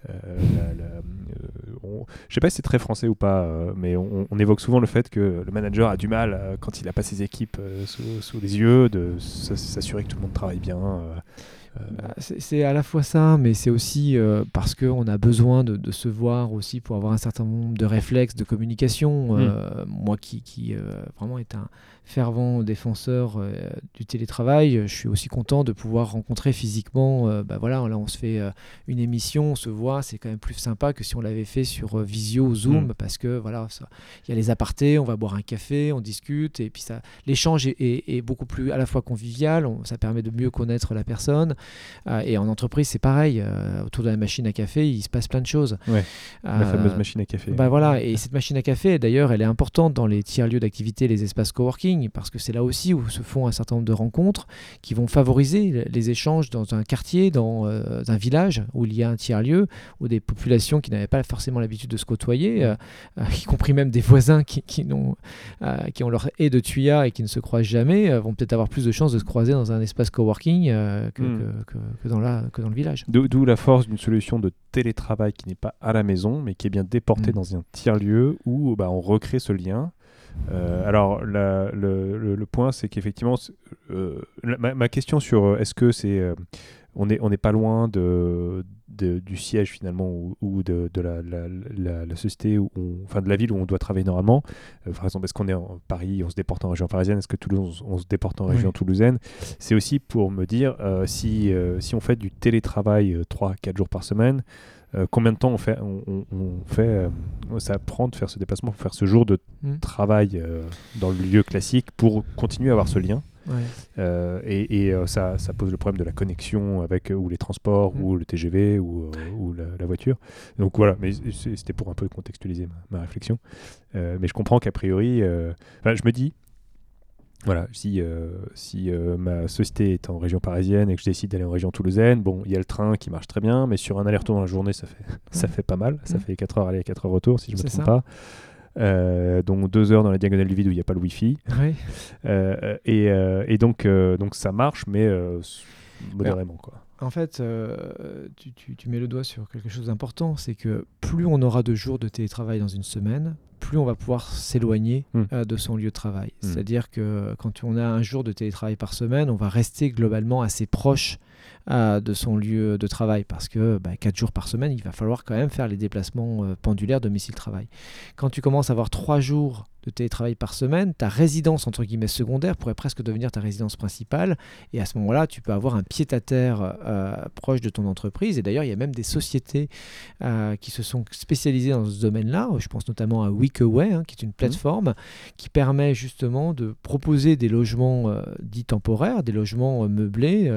euh, je sais pas si c'est très français ou pas, mais on, évoque souvent le fait que le manager a du mal, quand il n'a pas ses équipes sous, sous, les yeux, de s'assurer que tout le monde travaille bien. Bah, c'est à la fois ça, mais c'est aussi parce qu'on a besoin de, se voir aussi pour avoir un certain nombre de réflexes de communication. Mm. moi qui, qui vraiment est un, fervent défenseur euh, du télétravail, je suis aussi content de pouvoir rencontrer physiquement. Euh, bah voilà, là on se fait euh, une émission, on se voit, c'est quand même plus sympa que si on l'avait fait sur Visio, Zoom, mm. parce que voilà, il y a les apartés, on va boire un café, on discute, et puis ça, l'échange est, beaucoup plus à la fois convivial, ça permet de mieux connaître la personne. Et en entreprise, c'est pareil, autour de la machine à café, il se passe plein de choses. la fameuse machine à café. Bah voilà, et cette machine à café, d'ailleurs, elle est importante dans les tiers lieux d'activité, les espaces coworking parce que c'est là aussi où se font un certain nombre de rencontres qui vont favoriser les échanges dans un quartier, dans euh, un village où il y a un tiers-lieu, où des populations qui n'avaient pas forcément l'habitude de se côtoyer, euh, euh, y compris même des voisins qui, qui, ont, qui ont leur haie de tuya et qui ne se croisent jamais, vont peut-être avoir plus de chances de se croiser dans un espace coworking hmm. Que, que, dans la, que dans le village. D'où la force d'une solution de télétravail qui n'est pas à la maison, mais qui est bien déportée hmm. dans un tiers-lieu où bah, on recrée ce lien euh, alors, le, point, c'est qu'effectivement, euh, ma, question sur euh, est-ce que c'est. on n'est on est pas loin de, du siège finalement ou, de, la, société, ou enfin de la ville où on doit travailler normalement. par exemple, est-ce qu'on est en Paris, on se déporte en région parisienne, est-ce que Toulouse, on, se déporte en région toulousaine? C'est aussi pour me dire si, si on fait du télétravail 3-4 jours par semaine, euh, combien de temps on fait, on, fait euh, ça prend de faire ce déplacement, faire ce jour de mm. travail euh, dans le lieu classique pour continuer à avoir ce lien? Et, ça, ça, pose le problème de la connexion avec ou les transports mm. ou le TGV ou, ou la, voiture. Donc voilà, mais c'était pour un peu contextualiser ma, réflexion. mais je comprends qu'a priori, je me dis, voilà, si, euh, si euh, ma société est en région parisienne et que je décide d'aller en région toulousaine, bon, il y a le train qui marche très bien, mais sur un aller-retour dans la journée, ça fait, ça fait pas mal. Ça fait 4 heures aller et 4 heures retour, si je ne me trompe pas. Euh, dont deux heures dans la diagonale du vide où il n'y a pas le Wi-Fi. Ouais. Euh, et, euh, et donc, euh, donc ça marche, mais modérément. Quoi. En fait, euh, tu, tu- tu mets le doigt sur quelque chose d'important, c'est que plus on aura de jours de télétravail dans une semaine, plus on va pouvoir s'éloigner Hmm. euh, de son lieu de travail. Hmm. C'est-à-dire que quand on a un jour de télétravail par semaine, on va rester globalement assez proche euh, de son lieu de travail parce que bah, quatre jours par semaine, il va falloir quand même faire les déplacements pendulaires domicile-travail. Quand tu commences à avoir trois jours de télétravail par semaine, ta résidence entre guillemets secondaire pourrait presque devenir ta résidence principale et à ce moment-là, tu peux avoir un pied-à-terre euh, proche de ton entreprise. Et d'ailleurs, il y a même des sociétés euh, qui se sont spécialisées dans ce domaine-là. Je pense notamment à Weekaway, hein, qui est une plateforme qui permet justement de proposer des logements euh, dits temporaires, des logements meublés.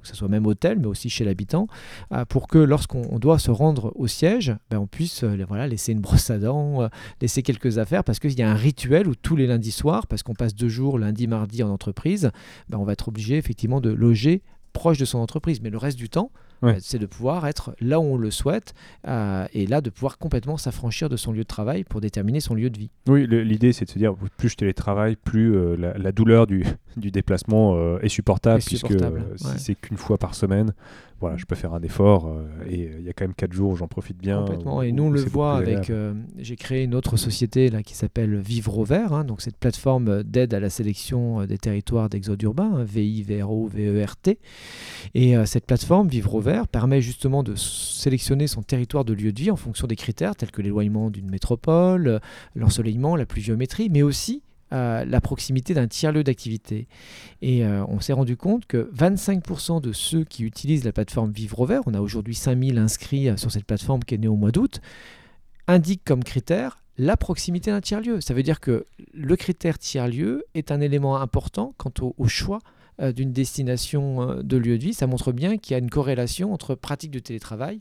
Que ce soit même hôtel, mais aussi chez l'habitant, euh, pour que lorsqu'on on doit se rendre au siège, ben, on puisse euh, voilà, laisser une brosse à dents, euh, laisser quelques affaires, parce qu'il y a un rituel où tous les lundis soirs, parce qu'on passe deux jours, lundi, mardi en entreprise, ben, on va être obligé effectivement de loger proche de son entreprise. Mais le reste du temps, Ouais. ben, c'est de pouvoir être là où on le souhaite euh, et là de pouvoir complètement s'affranchir de son lieu de travail pour déterminer son lieu de vie. Oui, l'idée c'est de se dire plus je télétravaille, plus euh, la, la douleur du, du déplacement euh, est supportable, Est puisque supportable, euh, si c'est qu'une fois par semaine, voilà, je peux faire un effort euh, et euh, il y a quand même 4 jours où j'en profite bien. Complètement. où- Et nous, on le voit avec. euh, J'ai créé une autre société là, qui s'appelle Vivre au Vert, hein, donc cette plateforme d'aide à la sélection des territoires d'exode urbain, hein, V-I-V-R-O-V-E-R-T. Et euh, cette plateforme, Vivre au Vert, permet justement de sélectionner son territoire de lieu de vie en fonction des critères tels que l'éloignement d'une métropole, l'ensoleillement, la pluviométrie, mais aussi euh, la proximité d'un tiers-lieu d'activité. Et euh, on s'est rendu compte que 25% de ceux qui utilisent la plateforme Vivre on a aujourd'hui 5000 inscrits euh, sur cette plateforme qui est née au mois d'août, indiquent comme critère la proximité d'un tiers-lieu. Ça veut dire que le critère tiers-lieu est un élément important quant au, choix d'une destination de lieu de vie. Ça montre bien qu'il y a une corrélation entre pratique du télétravail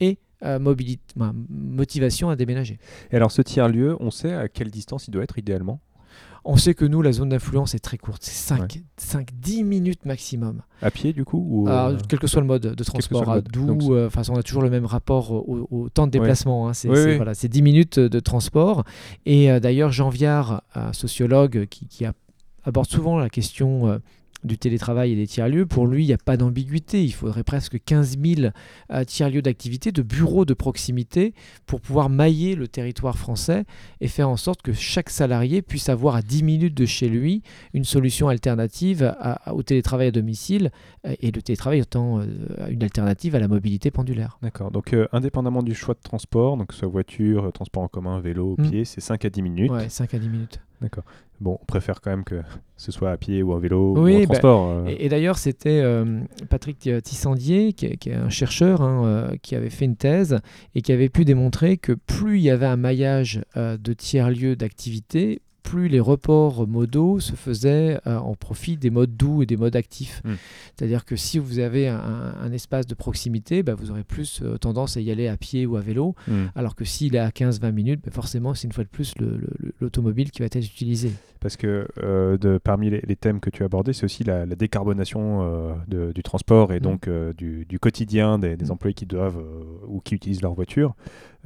et mobilité, motivation à déménager. Et alors ce tiers-lieu, on sait à quelle distance il doit être idéalement? On sait que nous, la zone d'influence est très courte, c'est 5-10 minutes maximum. À pied du coup ou, euh, quel que soit le mode de transport, mode. d'où, euh, on a toujours le même rapport au, au temps de Ouais. déplacement. hein. C'est oui. voilà, c'est 10 minutes de transport. Et euh, d'ailleurs, Jean Viard, un sociologue qui, qui a- aborde souvent la question euh, du télétravail et des tiers-lieux, pour lui, il n'y a pas d'ambiguïté. Il faudrait presque 15 000 euh, tiers-lieux d'activité, de bureaux de proximité, pour pouvoir mailler le territoire français et faire en sorte que chaque salarié puisse avoir à 10 minutes de chez lui une solution alternative à- à- au télétravail à domicile euh, et le télétravail étant euh, une alternative à la mobilité pendulaire. D'accord. Donc euh, indépendamment du choix de transport, donc que ce soit voiture, transport en commun, vélo, Mm. pied, c'est 5 à 10 minutes. Ouais, 5 à 10 minutes. Bon, on préfère quand même que ce soit à pied ou en vélo Oui, ou en bah, transport. euh. Et, et d'ailleurs, c'était euh, Patrick Tissandier, qui, est- qui est un chercheur, hein, euh, qui avait fait une thèse et qui avait pu démontrer que plus il y avait un maillage euh, de tiers-lieux d'activité, plus les reports modaux se faisaient euh, en profit des modes doux et des modes actifs. Mm. C'est-à-dire que si vous avez un, un espace de proximité, bah, vous aurez plus euh, tendance à y aller à pied ou à vélo, Mm. alors que s'il est à 15-20 minutes, bah, forcément, c'est une fois de plus le- le- le- l'automobile qui va être utilisé. Parce que euh, de, parmi les, les thèmes que tu as abordés, c'est aussi la, la décarbonation de- du transport et Mm. donc du, du quotidien des, des employés qui doivent ou qui utilisent leur voiture.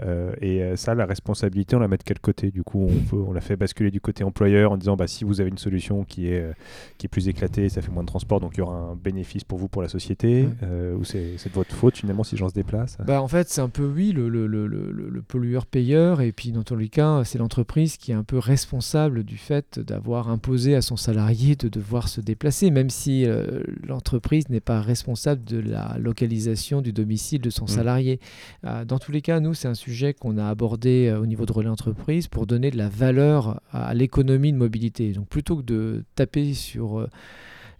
Euh, et euh, ça, la responsabilité, on la met de quel côté Du coup, on, peut- on la fait basculer du côté employeur en disant bah, si vous avez une solution qui est, euh, qui est plus éclatée, ça fait moins de transport, donc il y aura un bénéfice pour vous, pour la société, Ouais. euh, ou c'est de votre faute finalement si les gens se déplacent? Bah, en fait, c'est un peu, oui, le, le, le, le, pollueur-payeur. Et puis, dans tous les cas, c'est l'entreprise qui est un peu responsable du fait d'avoir imposé à son salarié de devoir se déplacer, même si euh, l'entreprise n'est pas responsable de la localisation du domicile de son salarié. Euh, dans tous les cas, nous, c'est un sujet qu'on a abordé euh, au niveau de relais entreprise pour donner de la valeur à, à l'économie de mobilité. Donc, plutôt que de taper sur.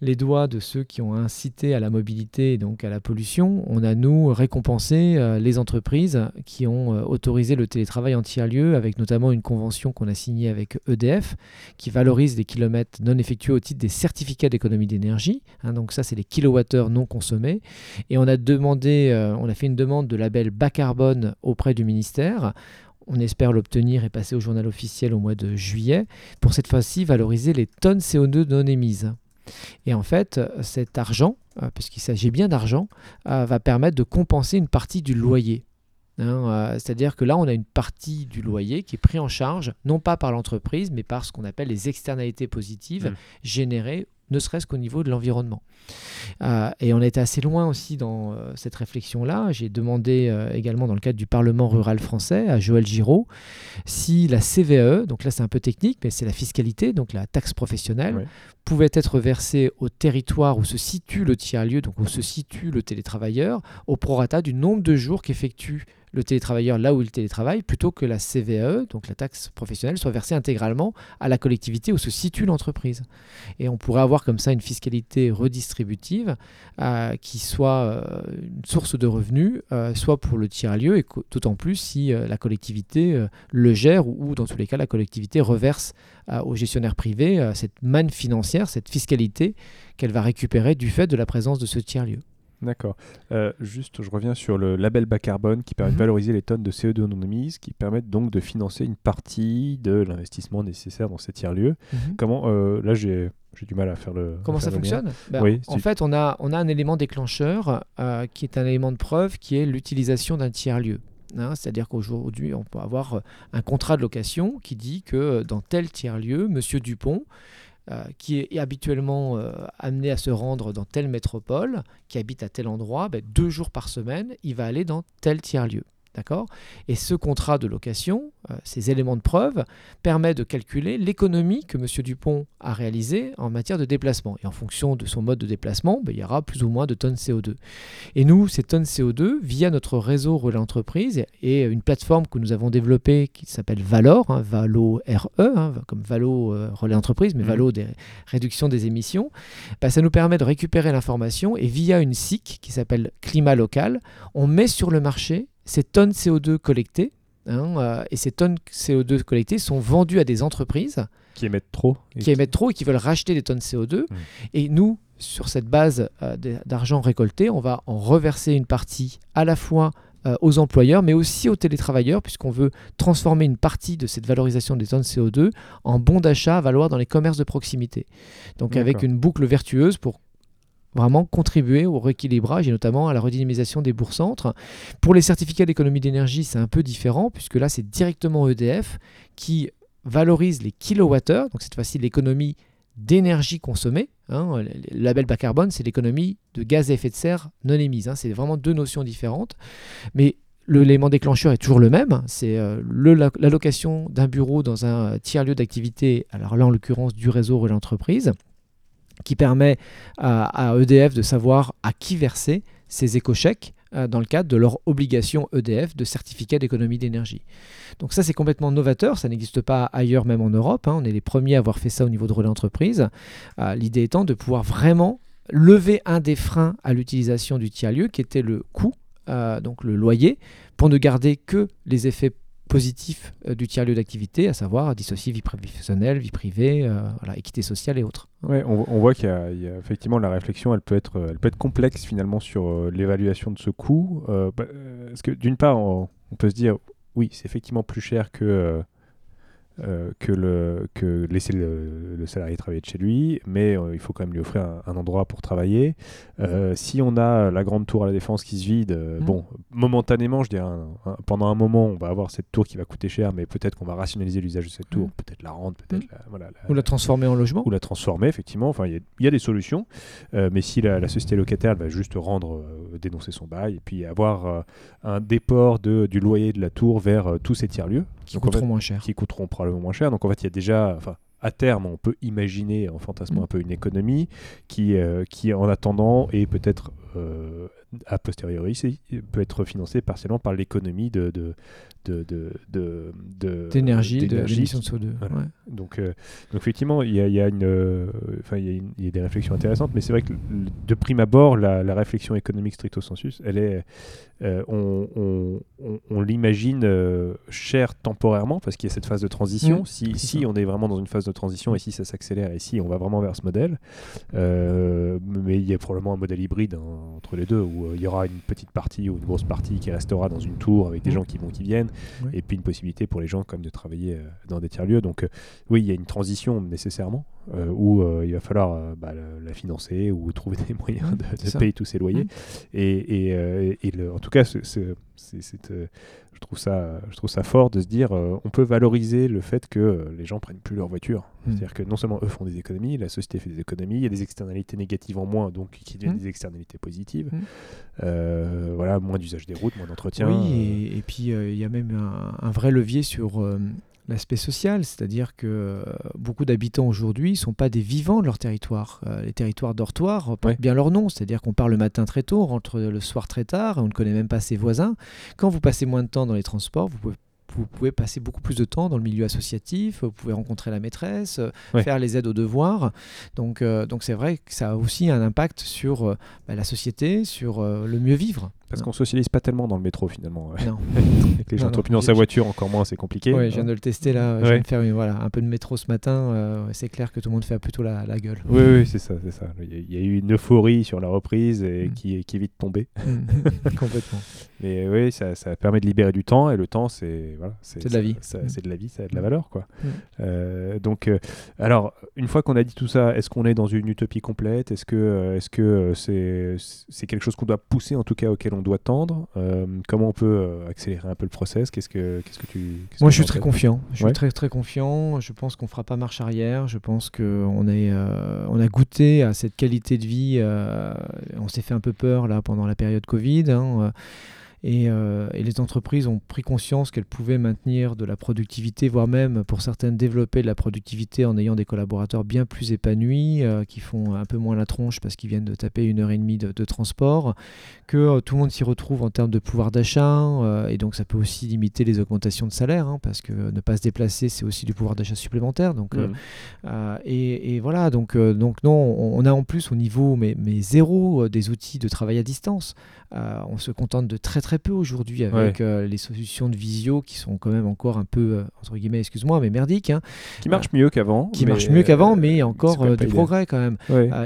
Les doigts de ceux qui ont incité à la mobilité et donc à la pollution, on a nous récompensé euh, les entreprises qui ont euh, autorisé le télétravail en tiers-lieu avec notamment une convention qu'on a signée avec EDF qui valorise les kilomètres non effectués au titre des certificats d'économie d'énergie. Hein, donc ça, c'est les kilowattheures non consommés. Et on a euh, on a fait une demande de label bas carbone auprès du ministère. On espère l'obtenir et passer au journal officiel au mois de juillet pour cette fois-ci valoriser les tonnes CO2 non émises. Et en fait, euh, cet argent, euh, puisqu'il s'agit bien d'argent, euh, va permettre de compenser une partie du loyer. Hein, c'est-à-dire que là, on a une partie du loyer qui est pris en charge, non pas par l'entreprise, mais par ce qu'on appelle les externalités positives Mm. générées ne serait-ce qu'au niveau de l'environnement. Euh, et on était assez loin aussi dans euh, cette réflexion-là. J'ai demandé euh, également dans le cadre du Parlement rural français à Joël Giraud si la CVE, donc là c'est un peu technique, mais c'est la fiscalité, donc la taxe professionnelle, pouvait être versée au territoire où se situe le tiers-lieu, donc où se situe le télétravailleur, au prorata du nombre de jours qu'effectue le télétravailleur là où il télétravaille, plutôt que la CVE, donc la taxe professionnelle, soit versée intégralement à la collectivité où se situe l'entreprise. Et on pourrait avoir comme ça une fiscalité redistributive euh, qui soit euh, une source de revenus, euh, soit pour le tiers-lieu, et d'autant plus si la collectivité le gère ou, ou dans tous les cas la collectivité reverse aux gestionnaires privés cette manne financière, cette fiscalité qu'elle va récupérer du fait de la présence de ce tiers-lieu. D'accord. Euh, juste, je reviens sur le label bas carbone qui permet Mhm. de valoriser les tonnes de CO2 non émises, qui permettent donc de financer une partie de l'investissement nécessaire dans ces tiers-lieux. Comment, euh, là, j'ai du mal à faire le. Comment ça le fonctionne? Ben, Oui, En fait, on a, on a un élément déclencheur euh, qui est un élément de preuve qui est l'utilisation d'un tiers-lieu. Hein, C'est-à-dire qu'aujourd'hui, on peut avoir un contrat de location qui dit que dans tel tiers-lieu, Monsieur Dupont, euh, qui est habituellement euh, amené à se rendre dans telle métropole, qui habite à tel endroit, ben, deux jours par semaine, il va aller dans tel tiers-lieu. D'accord? Et ce contrat de location, euh, ces éléments de preuve, permet de calculer l'économie que M. Dupont a réalisée en matière de déplacement. Et en fonction de son mode de déplacement, ben, il y aura plus ou moins de tonnes CO2. Et nous, ces tonnes CO2, via notre réseau Relais Entreprise et une plateforme que nous avons développée qui s'appelle Valor, hein, Valo RE, hein, comme Valo euh, Relais Entreprise, mais Mhm. Valo des réductions des émissions, ben, ça nous permet de récupérer l'information et via une SIC qui s'appelle Climat Local, on met sur le marché ces tonnes CO2 collectées. hein, euh, et ces tonnes CO2 collectées sont vendues à des entreprises Qui émettent trop. et qui émettent trop et qui veulent racheter des tonnes CO2. Mm. Et nous, sur cette base euh, d'argent récolté, on va en reverser une partie à la fois euh, aux employeurs, mais aussi aux télétravailleurs, puisqu'on veut transformer une partie de cette valorisation des tonnes CO2 en bon d'achat à valoir dans les commerces de proximité. Donc avec une boucle vertueuse pour vraiment contribuer au rééquilibrage et notamment à la redynamisation des bourgs-centres. Pour les certificats d'économie d'énergie, c'est un peu différent, puisque là, c'est directement EDF qui valorise les kilowattheures, donc cette fois-ci l'économie d'énergie consommée. hein. Le label bas carbone, c'est l'économie de gaz à effet de serre non émise. hein. C'est vraiment deux notions différentes. Mais l'élément déclencheur est toujours le même. hein. C'est euh, l'allocation d'un bureau dans un tiers-lieu d'activité, alors là en l'occurrence du réseau relais entreprise, qui permet à, EDF de savoir à qui verser ces éco-chèques euh, dans le cadre de leur obligation EDF de certificat d'économie d'énergie. Donc ça c'est complètement novateur, ça n'existe pas ailleurs même en Europe, hein. on est les premiers à avoir fait ça au niveau de relais entreprise. Euh, L'idée étant de pouvoir vraiment lever un des freins à l'utilisation du tiers-lieu qui était le coût, euh, donc le loyer, pour ne garder que les effets positifs euh, du tiers-lieu d'activité, à savoir dissocier vie professionnelle, vie privée, euh, équité sociale et autres. Ouais, on, voit qu'il y, a- effectivement la réflexion, elle peut être, elle peut être complexe finalement sur euh, l'évaluation de ce coût. Euh, bah, parce que d'une part, on peut se dire, oui, c'est effectivement plus cher que, euh, que, le, que laisser le, le salarié travailler de chez lui, mais euh, il faut quand même lui offrir un, un endroit pour travailler. Euh, si on a la grande tour à la défense qui se vide, Mhm. bon, momentanément, je dirais, un- un- pendant un moment, on va avoir cette tour qui va coûter cher, mais peut-être qu'on va rationaliser l'usage de cette tour, Mhm. peut-être la rendre, peut-être la, voilà, la- Ou la transformer en logement. ou la transformer, effectivement. Enfin, il y a- il y, a des solutions. Mais si la, la société locataire elle va juste rendre, dénoncer son bail, et puis avoir un déport de, du loyer de la tour vers tous ces tiers-lieux, qui Donc, en coûteront fait, moins cher. qui coûteront probablement moins cher. Donc, en fait, il y a déjà. Enfin, à terme, on peut imaginer, en fantasmant Mm. un peu, une économie qui, euh, qui en attendant, est peut-être euh, a posteriori, peut être financée partiellement par l'économie de, de, D'énergie, de de CO2. Voilà. ouais. donc, euh, donc effectivement, il y a, y a une, euh, enfin, il y a y des réflexions intéressantes, mais c'est vrai que de prime abord, la, la réflexion économique stricto sensus, elle est, euh, on, on- on- on l'imagine euh, chère temporairement parce qu'il y a cette phase de transition. Mm, si si on est vraiment dans une phase de transition et si ça s'accélère et si on va vraiment vers ce modèle, mais il y a probablement un modèle hybride hein, entre les deux où euh, il y aura une petite partie ou une grosse partie qui restera dans une tour avec des Mm. gens qui vont qui viennent Oui. et puis une possibilité pour les gens comme de travailler euh, dans des tiers lieux. Donc euh, oui, il y a une transition nécessairement. Où il va falloir bah, la financer ou trouver des moyens de, payer tous ses loyers. Mmh. Et, et, le, en tout cas, je trouve ça, je trouve ça fort de se dire euh, on peut valoriser le fait que euh, les gens prennent plus leur voiture. Hmm. C'est-à-dire que non seulement eux font des économies, la société fait des économies, il y a des externalités négatives en moins, donc qui deviennent hmm. des externalités positives. Euh, voilà, moins d'usage des routes, moins d'entretien. Oui, et, puis il y a même un, vrai levier sur l'aspect social, c'est-à-dire que euh, beaucoup d'habitants aujourd'hui ne sont pas des vivants de leur territoire. Euh, les territoires dortoirs portent bien leur nom, c'est-à-dire qu'on part le matin très tôt, on rentre le soir très tard, on ne connaît même pas ses voisins. Quand vous passez moins de temps dans les transports, vous pouvez vous pouvez passer beaucoup plus de temps dans le milieu associatif, vous pouvez rencontrer la maîtresse, euh, faire les aides aux devoirs. Donc donc c'est vrai que ça a aussi un impact sur bah, la société, sur le mieux vivre. Parce qu'on socialise pas tellement dans le métro finalement. Non. Avec les gens trop dans sa voiture, encore moins, c'est compliqué. Oui, je viens de le tester là. Je viens de faire voilà, un peu de métro ce matin. Euh, c'est clair que tout le monde fait plutôt la, la gueule. Oui, oui, c'est ça, c'est ça. Il y, a eu une euphorie sur la reprise et mm. qui, qui est vite tombée. Mm. Complètement. Mais oui, ça, ça, permet de libérer du temps et le temps, c'est voilà, c'est de la vie. Mm. C'est de la vie, ça a de la valeur, quoi. Euh, donc, euh, alors, une fois qu'on a dit tout ça, est-ce qu'on est dans une utopie complète? Est-ce que, est-ce que c'est, c'est quelque chose qu'on doit pousser, en tout cas, auquel on doit tendre euh, Comment on peut euh, accélérer un peu le process Qu'est-ce que, qu'est-ce que tu Moi, je suis très confiant. Je suis très très confiant. Je pense qu'on fera pas marche arrière. Je pense qu'on est, euh, on a goûté à cette qualité de vie. on s'est fait un peu peur là pendant la période Covid. Hein, euh, et, les entreprises ont pris conscience qu'elles pouvaient maintenir de la productivité, voire même pour certaines développer de la productivité en ayant des collaborateurs bien plus épanouis, euh, qui font un peu moins la tronche parce qu'ils viennent de taper une heure et demie de, transport, que euh, tout le monde s'y retrouve en termes de pouvoir d'achat, et donc ça peut aussi limiter les augmentations de salaire, hein, parce que ne pas se déplacer, c'est aussi du pouvoir d'achat supplémentaire. Donc, mmh. et, voilà, donc, donc non, on, a en plus au niveau mais, mais zéro des outils de travail à distance. on se contente de très très très peu aujourd'hui avec euh, les solutions de visio qui sont quand même encore un peu, euh, entre guillemets, excuse-moi, mais merdiques. Hein. Qui marchent mieux qu'avant. Qui marchent mieux qu'avant, mais encore du progrès quand même.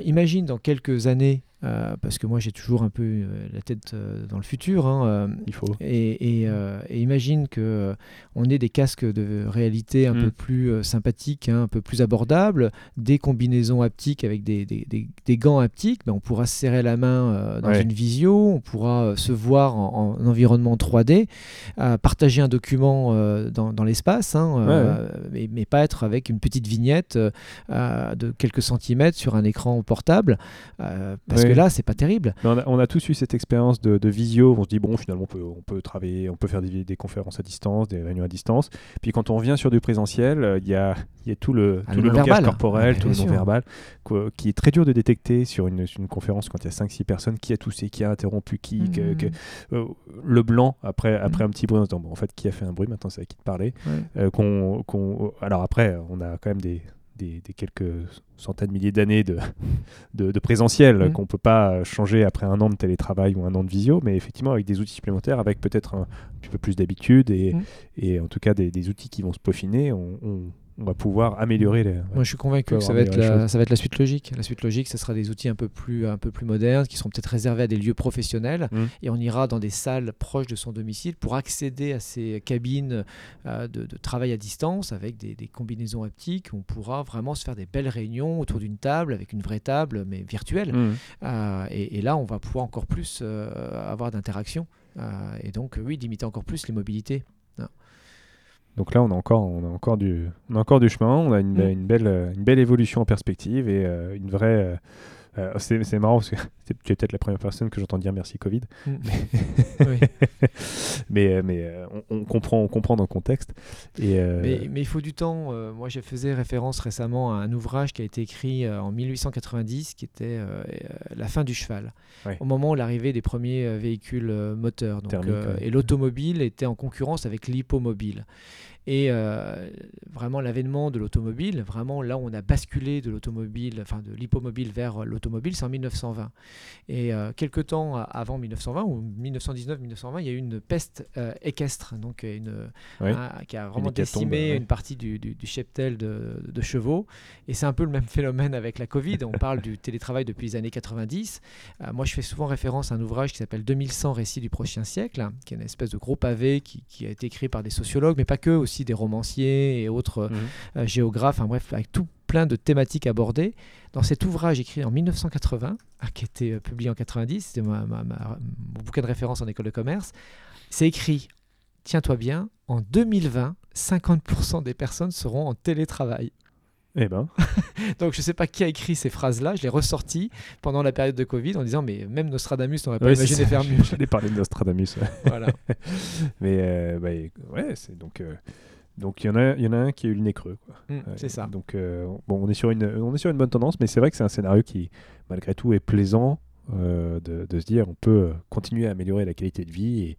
imagine dans quelques années euh, parce que moi j'ai toujours un peu euh, la tête euh, dans le futur. Hein, Il faut. Et, et, imagine que on ait des casques de réalité un peu mm. plus sympathiques, hein, un peu plus abordables, des combinaisons haptiques avec des, des, des, gants haptiques. mais on pourra se serrer la main dans une visio, on pourra se voir en, environnement 3D, partager un document dans, dans l'espace, hein, mais, mais, pas être avec une petite vignette de quelques centimètres sur un écran portable, parce que là, c'est pas terrible. On a, tous eu cette expérience de, visio. On se dit, bon, finalement, on peut, travailler, on peut faire des, conférences à distance, des réunions à distance. Puis quand on revient sur du présentiel, euh, il y, a, tout le, ah, tout le, langage corporel, tout le non-verbal, qui est très dur de détecter sur une, conférence quand il y a 5-6 personnes qui a toussé, qui a interrompu, qui. Mmh. Euh, le blanc, après, après mmh. un petit bruit, en en fait, qui a fait un bruit, maintenant c'est à qui de parler. Euh, alors après, on a quand même des des, quelques centaines de milliers d'années de, de, présentiel mmh. qu'on ne peut pas changer après un an de télétravail ou un an de visio, mais effectivement avec des outils supplémentaires, avec peut-être un, petit peu plus d'habitude et, mmh. et, en tout cas des, des, outils qui vont se peaufiner, on on va pouvoir améliorer les. Moi, je suis convaincu que ça va, être la, ça va être la suite logique. La suite logique, ce sera des outils un peu plus, un peu plus modernes, qui seront peut-être réservés à des lieux professionnels, mmh. et on ira dans des salles proches de son domicile pour accéder à ces cabines euh, de, travail à distance avec des, combinaisons haptiques. On pourra vraiment se faire des belles réunions autour d'une table, avec une vraie table, mais virtuelle. Mmh. Euh, et, là, on va pouvoir encore plus euh, avoir d'interactions. et donc, oui, limiter encore plus les mobilités. Donc là, on a encore, on a encore, du, on a encore du chemin, on a une, mm. une belle, une belle évolution en perspective et euh, une vraie. Euh, euh, c'est marrant parce que tu es peut-être la première personne que j'entends dire merci Covid. Mm. Mais, mais, on, comprend, on comprend dans le contexte. Et, mais, mais, il faut du temps. moi, je faisais référence récemment à un ouvrage qui a été écrit en 1890 qui était La fin du cheval. Au moment où l'arrivée des premiers véhicules moteurs. Donc, et l'automobile était en concurrence avec l'hippomobile. Et euh, vraiment l'avènement de l'automobile, vraiment là où on a basculé de l'automobile, enfin de l'hippomobile vers l'automobile, c'est en 1920. Et euh, quelques temps avant 1920, ou 1919-1920, il y a eu une peste euh, équestre, donc une, qui a vraiment décimé une partie du, du, cheptel de, de, chevaux. Et c'est un peu le même phénomène avec la Covid. On parle du télétravail depuis les années 90. moi, je fais souvent référence à un ouvrage qui s'appelle 2100 récits du prochain siècle, qui est une espèce de gros pavé qui, qui a été écrit par des sociologues, mais pas que, aussi des romanciers et autres mmh. euh, géographes, enfin bref, avec tout plein de thématiques abordées. Dans cet ouvrage écrit en 1980, ah, qui a été euh, publié en 90, c'était mon bouquin de référence en école de commerce, c'est écrit, tiens-toi bien, en 2020, 50% des personnes seront en télétravail. Eh ben, Donc je ne sais pas qui a écrit ces phrases-là, je l'ai ressorti pendant la période de Covid en disant mais même Nostradamus n'aurait pas ouais, imaginé faire mieux. J'allais parler de Nostradamus. voilà. Mais euh, bah, ouais, c'est donc. euh, donc il y, en a, il y en a un qui a eu le nez creux. Mm, Ouais, c'est ça. Donc euh, bon, on est, sur une, on est sur une bonne tendance, mais c'est vrai que c'est un scénario qui, malgré tout, est plaisant euh, de, de se dire on peut euh, continuer à améliorer la qualité de vie et,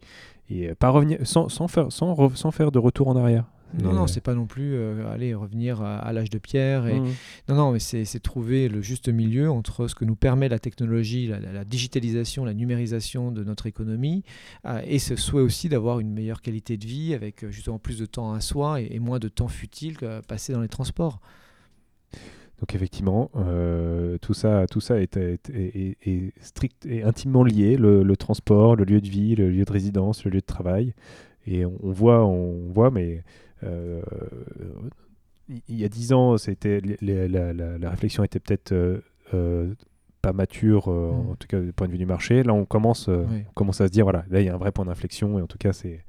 et euh, pas revenir sans, sans, faire, sans, sans faire de retour en arrière. Non, Et, non, c'est pas non plus euh, aller revenir à, à l'âge de pierre. Et... mm. Non, non, mais c'est trouver le juste milieu entre ce que nous permet la technologie, la, la- la digitalisation, la numérisation de notre économie, euh, et ce souhait aussi d'avoir une meilleure qualité de vie avec euh, justement plus de temps à soi et, et moins de temps futile que passé dans les transports. Donc effectivement, euh, tout ça, tout ça est, est- est- est strict et intimement lié. Le, le transport, le lieu de vie, le lieu de résidence, le lieu de travail. Et on, on voit, on voit, mais il il y a dix ans, c'était la, la- la réflexion était peut-être euh, euh, pas mature, euh, Mm. en tout cas du point de vue du marché. Là, on commence, euh, Oui. on commence à se dire, voilà, là, il y a un vrai point d'inflexion, et en tout cas, c'est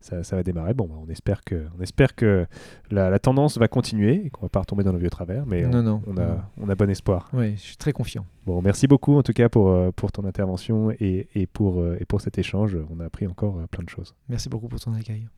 ça, ça va démarrer. Bon, bah, on espère que, on espère que la, la tendance va continuer et qu'on va pas retomber dans le vieux travers, mais non, on, non. on a, on a bon espoir. Oui, je suis très confiant. Bon, merci beaucoup en tout cas pour, euh, pour ton intervention et, et pour, euh, et pour cet échange. On a appris encore euh, plein de choses. Merci beaucoup pour ton accueil.